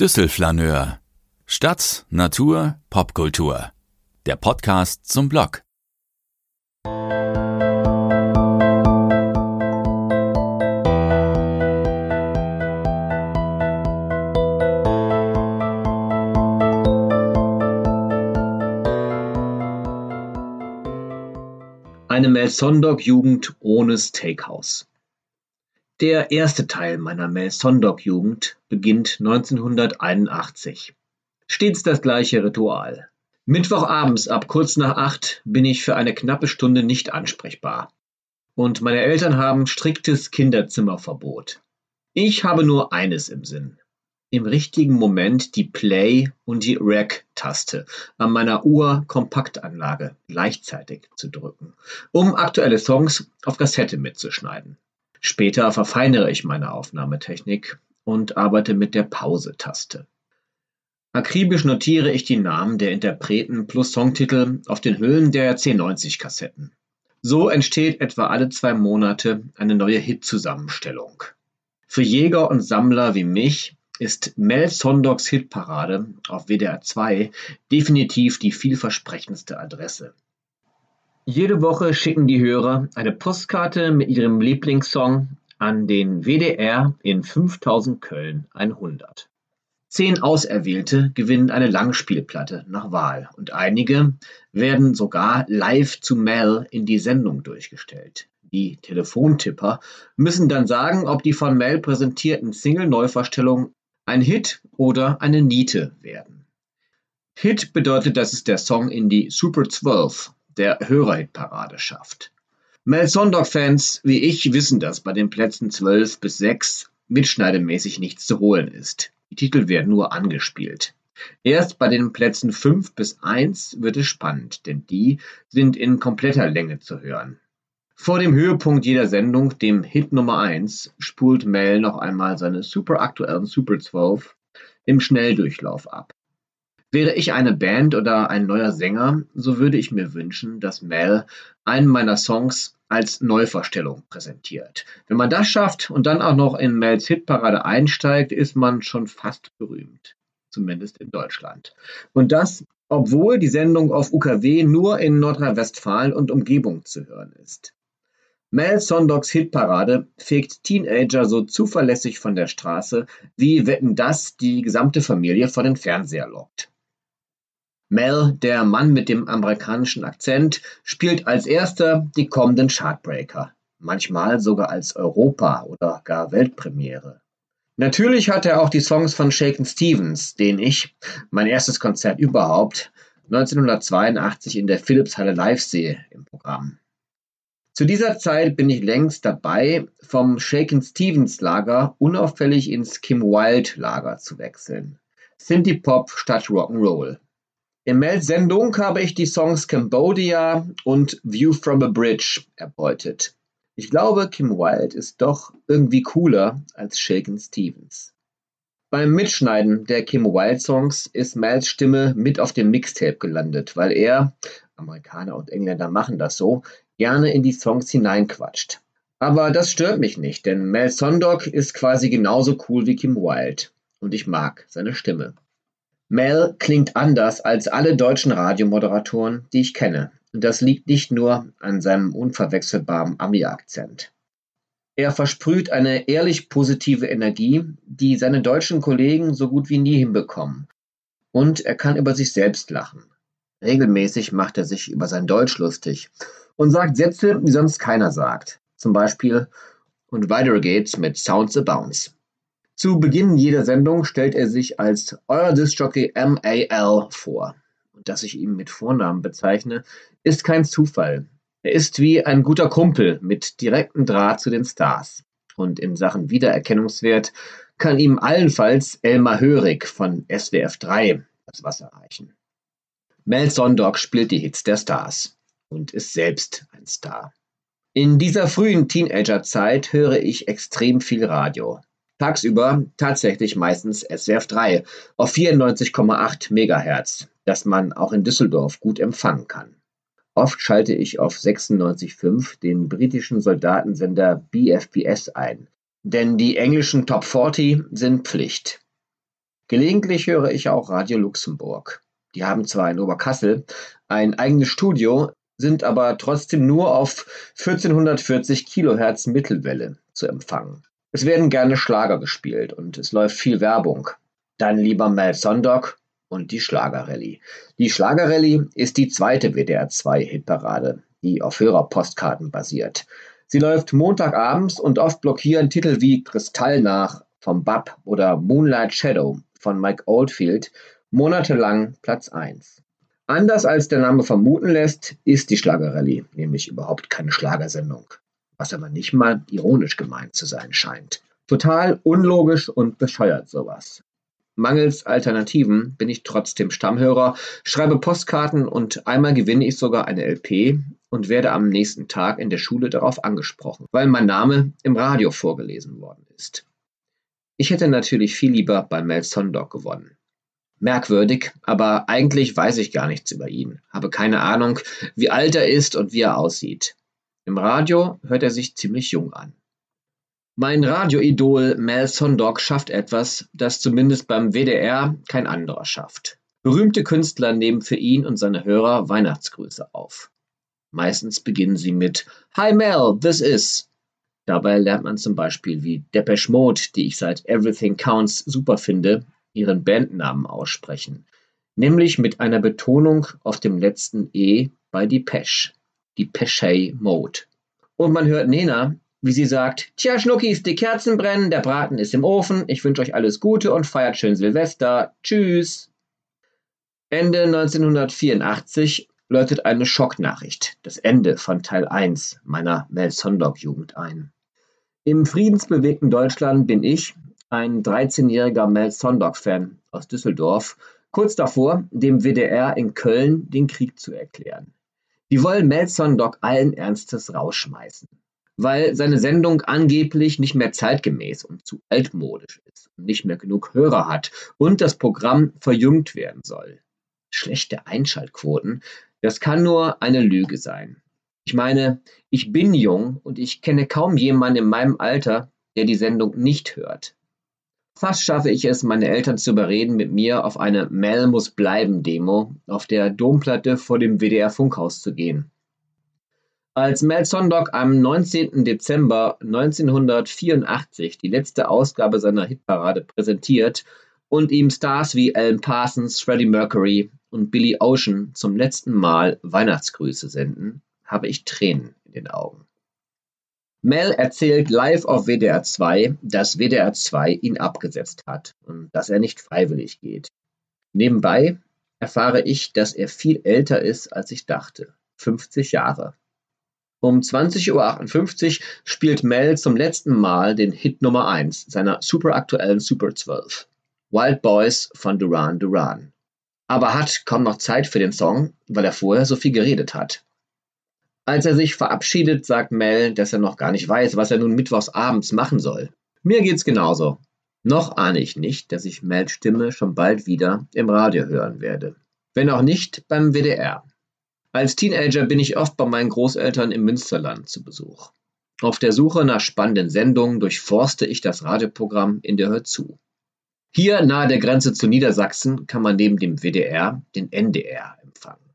Düsselflaneur. Stadt, Natur, Popkultur. Der Podcast zum Blog. Eine Melsondorf-Jugend ohne Steakhouse. Der erste Teil meiner Mel-Sondok-Jugend beginnt 1981. Stets das gleiche Ritual. Mittwochabends ab kurz nach acht bin ich für eine knappe Stunde nicht ansprechbar. Und meine Eltern haben striktes Kinderzimmerverbot. Ich habe nur eines im Sinn. Im richtigen Moment die Play- und die Rec-Taste an meiner Uhr-Kompaktanlage gleichzeitig zu drücken, um aktuelle Songs auf Kassette mitzuschneiden. Später verfeinere ich meine Aufnahmetechnik und arbeite mit der Pause-Taste. Akribisch notiere ich die Namen der Interpreten plus Songtitel auf den Hüllen der C90-Kassetten. So entsteht etwa alle zwei Monate eine neue Hit-Zusammenstellung. Für Jäger und Sammler wie mich ist Mel Sondogs Hitparade auf WDR 2 definitiv die vielversprechendste Adresse. Jede Woche schicken die Hörer eine Postkarte mit ihrem Lieblingssong an den WDR in 5000 Köln 100. Zehn Auserwählte gewinnen eine Langspielplatte nach Wahl und einige werden sogar live zu Mel in die Sendung durchgestellt. Die Telefontipper müssen dann sagen, ob die von Mel präsentierten Single-Neuvorstellungen ein Hit oder eine Niete werden. Hit bedeutet, dass es der Song in die Super 12 der Hörerhitparade schafft. Mel Sondog-Fans wie ich wissen, dass bei den Plätzen 12 bis 6 mitschneidemäßig nichts zu holen ist. Die Titel werden nur angespielt. Erst bei den Plätzen 5 bis 1 wird es spannend, denn die sind in kompletter Länge zu hören. Vor dem Höhepunkt jeder Sendung, dem Hit Nummer 1, spult Mel noch einmal seine super aktuellen Super 12 im Schnelldurchlauf ab. Wäre ich eine Band oder ein neuer Sänger, so würde ich mir wünschen, dass Mel einen meiner Songs als Neuvorstellung präsentiert. Wenn man das schafft und dann auch noch in Mels Hitparade einsteigt, ist man schon fast berühmt. Zumindest in Deutschland. Und das, obwohl die Sendung auf UKW nur in Nordrhein-Westfalen und Umgebung zu hören ist. Mel Sondogs Hitparade fegt Teenager so zuverlässig von der Straße, wie Wetten das die gesamte Familie vor den Fernseher lockt. Mel, der Mann mit dem amerikanischen Akzent, spielt als erster die kommenden Chartbreaker, manchmal sogar als Europa- oder gar Weltpremiere. Natürlich hat er auch die Songs von Shaken Stevens, den ich, mein erstes Konzert überhaupt, 1982 in der Philipshalle live sehe im Programm. Zu dieser Zeit bin ich längst dabei, vom Shaken Stevens Lager unauffällig ins Kim Wilde Lager zu wechseln. Synthie Pop statt Rock'n'Roll. In Mels Sendung habe ich die Songs Cambodia und View from a Bridge erbeutet. Ich glaube, Kim Wilde ist doch irgendwie cooler als Shaken Stevens. Beim Mitschneiden der Kim Wilde Songs ist Mels Stimme mit auf dem Mixtape gelandet, weil er, Amerikaner und Engländer machen das so, gerne in die Songs hineinquatscht. Aber das stört mich nicht, denn Mel Sondok ist quasi genauso cool wie Kim Wilde und ich mag seine Stimme. Mel klingt anders als alle deutschen Radiomoderatoren, die ich kenne, und das liegt nicht nur an seinem unverwechselbaren Ami-Akzent. Er versprüht eine ehrlich positive Energie, die seine deutschen Kollegen so gut wie nie hinbekommen. Und er kann über sich selbst lachen. Regelmäßig macht er sich über sein Deutsch lustig und sagt Sätze, die sonst keiner sagt. Zum Beispiel und weiter geht's mit Sounds a Bounce. Zu Beginn jeder Sendung stellt er sich als euer Discjockey MAL vor. Und dass ich ihn mit Vornamen bezeichne, ist kein Zufall. Er ist wie ein guter Kumpel mit direktem Draht zu den Stars. Und in Sachen Wiedererkennungswert kann ihm allenfalls Elmar Hörig von SWF 3 das Wasser reichen. Mel Sondog spielt die Hits der Stars und ist selbst ein Star. In dieser frühen Teenagerzeit höre ich extrem viel Radio. Tagsüber tatsächlich meistens SWF 3 auf 94,8 Megahertz, das man auch in Düsseldorf gut empfangen kann. Oft schalte ich auf 96,5 den britischen Soldatensender BFBS ein, denn die englischen Top 40 sind Pflicht. Gelegentlich höre ich auch Radio Luxemburg. Die haben zwar in Oberkassel ein eigenes Studio, sind aber trotzdem nur auf 1440 Kilohertz Mittelwelle zu empfangen. Es werden gerne Schlager gespielt und es läuft viel Werbung. Dann lieber Mel Sondok und die Schlagerrallye. Die Schlagerrallye ist die zweite WDR 2 Hitparade, die auf Hörerpostkarten basiert. Sie läuft Montagabends und oft blockieren Titel wie Kristall nach vom Bab oder Moonlight Shadow von Mike Oldfield monatelang Platz 1. Anders als der Name vermuten lässt, ist die Schlagerrallye nämlich überhaupt keine Schlagersendung, was aber nicht mal ironisch gemeint zu sein scheint. Total unlogisch und bescheuert sowas. Mangels Alternativen bin ich trotzdem Stammhörer, schreibe Postkarten und einmal gewinne ich sogar eine LP und werde am nächsten Tag in der Schule darauf angesprochen, weil mein Name im Radio vorgelesen worden ist. Ich hätte natürlich viel lieber bei Mel Sondok gewonnen. Merkwürdig, aber eigentlich weiß ich gar nichts über ihn, habe keine Ahnung, wie alt er ist und wie er aussieht. Im Radio hört er sich ziemlich jung an. Mein Radioidol Mel Sondok schafft etwas, das zumindest beim WDR kein anderer schafft. Berühmte Künstler nehmen für ihn und seine Hörer Weihnachtsgrüße auf. Meistens beginnen sie mit Hi Mel, this is Dabei lernt man zum Beispiel, wie Depeche Mode, die ich seit Everything Counts super finde, ihren Bandnamen aussprechen, nämlich mit einer Betonung auf dem letzten E bei Depeche, Depeche Mode. Und man hört Nena, wie sie sagt, Tja, Schnuckis, die Kerzen brennen, der Braten ist im Ofen, ich wünsche euch alles Gute und feiert schön Silvester. Tschüss. Ende 1984 läutet eine Schocknachricht, das Ende von Teil 1 meiner Mel Sondok-Jugend ein. Im friedensbewegten Deutschland bin ich, ein 13-jähriger Mel Sondok-Fan aus Düsseldorf, kurz davor, dem WDR in Köln den Krieg zu erklären. Die wollen Mel Sondok allen Ernstes rausschmeißen, weil seine Sendung angeblich nicht mehr zeitgemäß und zu altmodisch ist und nicht mehr genug Hörer hat und das Programm verjüngt werden soll. Schlechte Einschaltquoten, das kann nur eine Lüge sein. Ich meine, ich bin jung und ich kenne kaum jemanden in meinem Alter, der die Sendung nicht hört. Fast schaffe ich es, meine Eltern zu überreden, mit mir auf eine Mel muss bleiben Demo auf der Domplatte vor dem WDR Funkhaus zu gehen. Als Mel Sondok am 19. Dezember 1984 die letzte Ausgabe seiner Hitparade präsentiert und ihm Stars wie Alan Parsons, Freddie Mercury und Billy Ocean zum letzten Mal Weihnachtsgrüße senden, habe ich Tränen in den Augen. Mel erzählt live auf WDR 2, dass WDR 2 ihn abgesetzt hat und dass er nicht freiwillig geht. Nebenbei erfahre ich, dass er viel älter ist, als ich dachte. 50 Jahre. Um 20.58 Uhr spielt Mel zum letzten Mal den Hit Nummer 1 seiner superaktuellen Super 12, Wild Boys von Duran Duran. Aber hat kaum noch Zeit für den Song, weil er vorher so viel geredet hat. Als er sich verabschiedet, sagt Mel, dass er noch gar nicht weiß, was er nun mittwochs abends machen soll. Mir geht's genauso. Noch ahne ich nicht, dass ich Mels Stimme schon bald wieder im Radio hören werde. Wenn auch nicht beim WDR. Als Teenager bin ich oft bei meinen Großeltern im Münsterland zu Besuch. Auf der Suche nach spannenden Sendungen durchforste ich das Radioprogramm in der Hör zu. Hier nahe der Grenze zu Niedersachsen kann man neben dem WDR den NDR empfangen.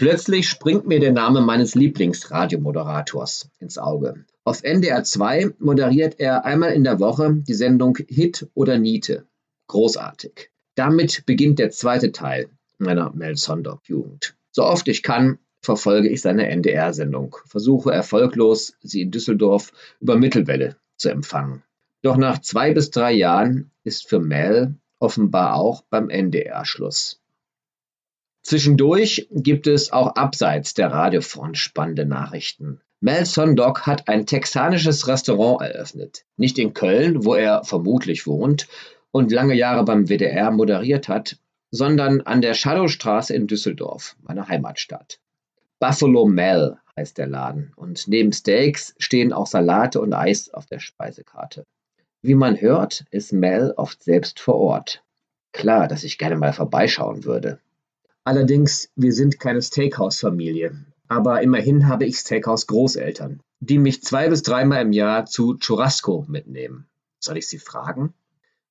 Plötzlich springt mir der Name meines Lieblingsradiomoderators ins Auge. Auf NDR 2 moderiert er einmal in der Woche die Sendung Hit oder Niete. Großartig. Damit beginnt der zweite Teil meiner Mel Sondok Jugend. So oft ich kann, verfolge ich seine NDR-Sendung, versuche erfolglos, sie in Düsseldorf über Mittelwelle zu empfangen. Doch nach zwei bis drei Jahren ist für Mel offenbar auch beim NDR Schluss. Zwischendurch gibt es auch abseits der Radiofront spannende Nachrichten. Mel Sondok hat ein texanisches Restaurant eröffnet. Nicht in Köln, wo er vermutlich wohnt und lange Jahre beim WDR moderiert hat, sondern an der Shadowstraße in Düsseldorf, meiner Heimatstadt. Buffalo Mel heißt der Laden und neben Steaks stehen auch Salate und Eis auf der Speisekarte. Wie man hört, ist Mel oft selbst vor Ort. Klar, dass ich gerne mal vorbeischauen würde. Allerdings, wir sind keine Steakhouse-Familie. Aber immerhin habe ich Steakhouse-Großeltern, die mich zwei bis dreimal im Jahr zu Churrasco mitnehmen. Soll ich sie fragen?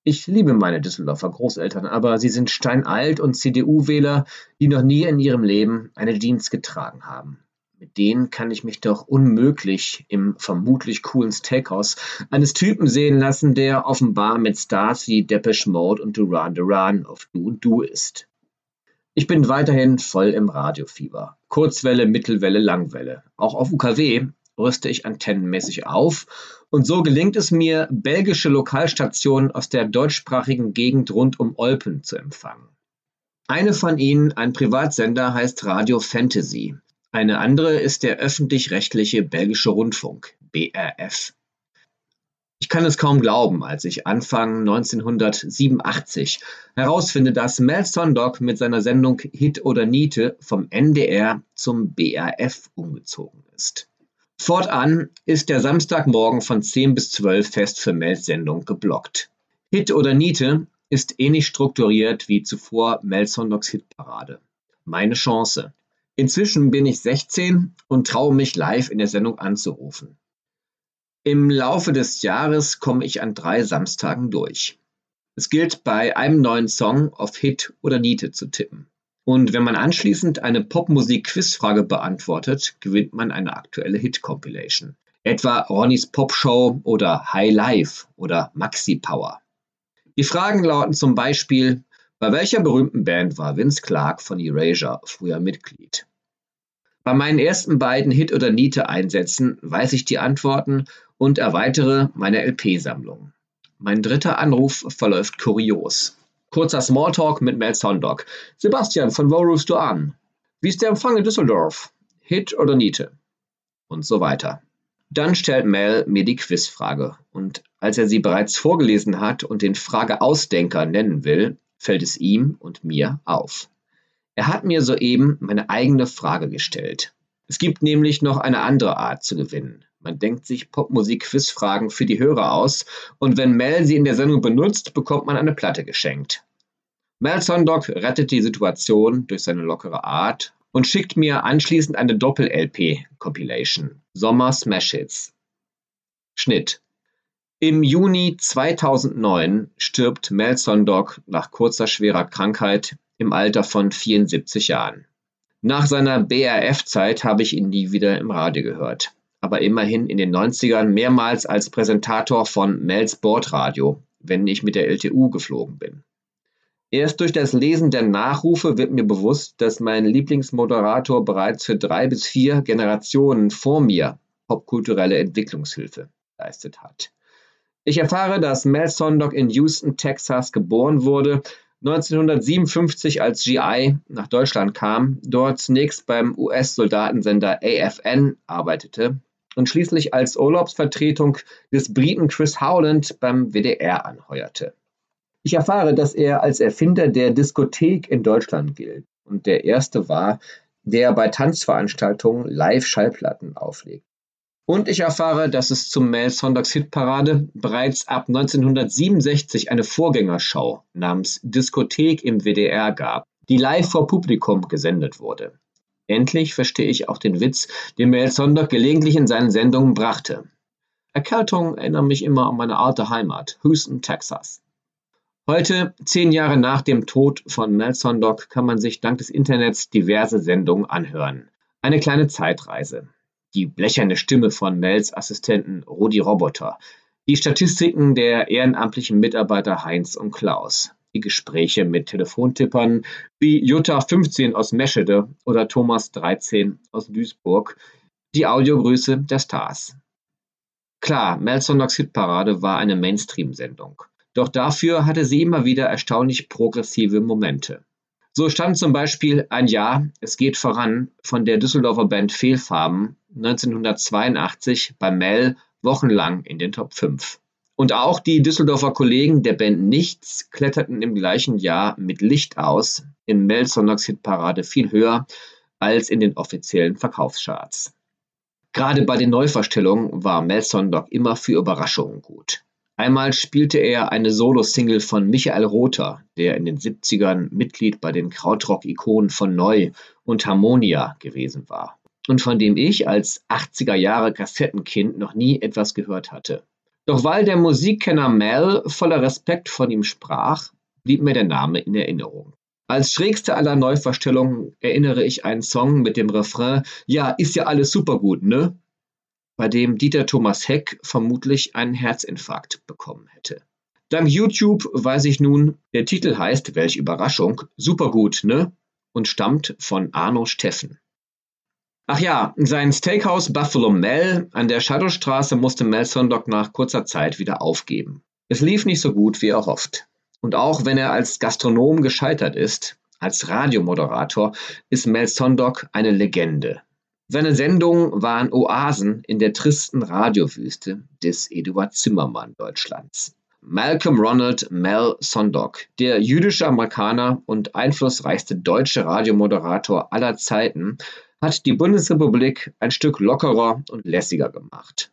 Ich liebe meine Düsseldorfer Großeltern, aber sie sind steinalt und CDU-Wähler, die noch nie in ihrem Leben eine Jeans getragen haben. Mit denen kann ich mich doch unmöglich im vermutlich coolen Steakhouse eines Typen sehen lassen, der offenbar mit Stars wie Depeche Mode und Duran Duran auf Du und Du ist. Ich bin weiterhin voll im Radiofieber. Kurzwelle, Mittelwelle, Langwelle. Auch auf UKW rüste ich antennenmäßig auf und so gelingt es mir, belgische Lokalstationen aus der deutschsprachigen Gegend rund um Olpen zu empfangen. Eine von ihnen, ein Privatsender, heißt Radio Fantasy. Eine andere ist der öffentlich-rechtliche belgische Rundfunk, BRF. Ich kann es kaum glauben, als ich Anfang 1987 herausfinde, dass Mel Sondok mit seiner Sendung Hit oder Niete vom NDR zum BRF umgezogen ist. Fortan ist der Samstagmorgen von 10 bis 12 fest für Mels Sendung geblockt. Hit oder Niete ist ähnlich strukturiert wie zuvor Mel Sondogs Hitparade. Meine Chance. Inzwischen bin ich 16 und traue mich live in der Sendung anzurufen. Im Laufe des Jahres komme ich an drei Samstagen durch. Es gilt bei einem neuen Song auf Hit oder Niete zu tippen. Und wenn man anschließend eine Popmusik-Quizfrage beantwortet, gewinnt man eine aktuelle Hit-Compilation. Etwa Ronnys Popshow oder High Life oder Maxi Power. Die Fragen lauten zum Beispiel, bei welcher berühmten Band war Vince Clark von Erasure früher Mitglied? Bei meinen ersten beiden Hit- oder Niete-Einsätzen weiß ich die Antworten und erweitere meine LP-Sammlung. Mein dritter Anruf verläuft kurios. Kurzer Smalltalk mit Mel Sondok. Sebastian, von wo rufst du an? Wie ist der Empfang in Düsseldorf? Hit oder Niete? Und so weiter. Dann stellt Mel mir die Quizfrage und als er sie bereits vorgelesen hat und den Frageausdenker nennen will, fällt es ihm und mir auf. Er hat mir soeben meine eigene Frage gestellt. Es gibt nämlich noch eine andere Art zu gewinnen. Man denkt sich Popmusik-Quizfragen für die Hörer aus und wenn Mel sie in der Sendung benutzt, bekommt man eine Platte geschenkt. Mel Sondok rettet die Situation durch seine lockere Art und schickt mir anschließend eine Doppel-LP-Compilation. Sommer Smash Hits. Schnitt. Im Juni 2009 stirbt Mel Sondok nach kurzer schwerer Krankheit im Alter von 74 Jahren. Nach seiner BRF-Zeit habe ich ihn nie wieder im Radio gehört aber immerhin in den 90ern mehrmals als Präsentator von Mels Bordradio, wenn ich mit der LTU geflogen bin. Erst durch das Lesen der Nachrufe wird mir bewusst, dass mein Lieblingsmoderator bereits für drei bis vier Generationen vor mir popkulturelle Entwicklungshilfe geleistet hat. Ich erfahre, dass Mel Sondok in Houston, Texas geboren wurde, 1957 als GI nach Deutschland kam, dort zunächst beim US-Soldatensender AFN arbeitete und schließlich als Urlaubsvertretung des Briten Chris Howland beim WDR anheuerte. Ich erfahre, dass er als Erfinder der Diskothek in Deutschland gilt und der erste war, der bei Tanzveranstaltungen Live-Schallplatten auflegt. Und ich erfahre, dass es zum Mel Sonntags Hitparade bereits ab 1967 eine Vorgängerschau namens Diskothek im WDR gab, die live vor Publikum gesendet wurde. Endlich verstehe ich auch den Witz, den Mel Sondag gelegentlich in seinen Sendungen brachte. Erkältungen erinnern mich immer an meine alte Heimat, Houston, Texas. Heute, zehn Jahre nach dem Tod von Mel Sondok, kann man sich dank des Internets diverse Sendungen anhören. Eine kleine Zeitreise. Die blecherne Stimme von Mels Assistenten Rudi Roboter. Die Statistiken der ehrenamtlichen Mitarbeiter Heinz und Klaus die Gespräche mit Telefontippern wie Jutta 15 aus Meschede oder Thomas 13 aus Duisburg, die Audiogröße der Stars. Klar, Mel Sondogs Hitparade war eine Mainstream-Sendung. Doch dafür hatte sie immer wieder erstaunlich progressive Momente. So stand zum Beispiel ein Jahr, es geht voran, von der Düsseldorfer Band Fehlfarben 1982 bei Mel wochenlang in den Top 5. Und auch die Düsseldorfer Kollegen der Band Nichts kletterten im gleichen Jahr mit Licht aus in Mel Sondogs Hitparade viel höher als in den offiziellen Verkaufscharts. Gerade bei den Neuverstellungen war Mel Sondog immer für Überraschungen gut. Einmal spielte er eine Solo-Single von Michael Rother, der in den 70ern Mitglied bei den Krautrock-Ikonen von Neu und Harmonia gewesen war und von dem ich als 80er Jahre Kassettenkind noch nie etwas gehört hatte. Doch weil der Musikkenner Mel voller Respekt von ihm sprach, blieb mir der Name in Erinnerung. Als schrägste aller Neuverstellungen erinnere ich einen Song mit dem Refrain Ja, ist ja alles super gut, ne? Bei dem Dieter Thomas Heck vermutlich einen Herzinfarkt bekommen hätte. Dank YouTube weiß ich nun, der Titel heißt, welch Überraschung, super gut, ne? Und stammt von Arno Steffen. Ach ja, sein Steakhouse Buffalo Mel an der Shadowstraße musste Mel Sondock nach kurzer Zeit wieder aufgeben. Es lief nicht so gut wie erhofft. Und auch wenn er als Gastronom gescheitert ist, als Radiomoderator ist Mel Sondock eine Legende. Seine Sendungen waren Oasen in der tristen Radiowüste des Eduard Zimmermann Deutschlands. Malcolm Ronald Mel Sondock, der jüdische Amerikaner und einflussreichste deutsche Radiomoderator aller Zeiten, hat die Bundesrepublik ein Stück lockerer und lässiger gemacht.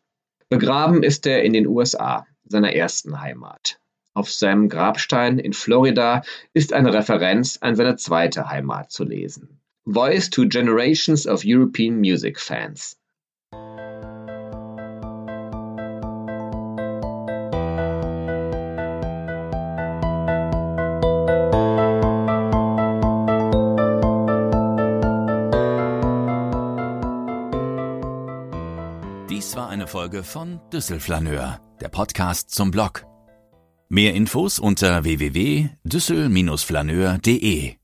Begraben ist er in den USA, seiner ersten Heimat. Auf seinem Grabstein in Florida ist eine Referenz an seine zweite Heimat zu lesen. Voice to Generations of European Music Fans. Folge von Düsselflaneur, der Podcast zum Blog. Mehr Infos unter www.düssel-flaneur.de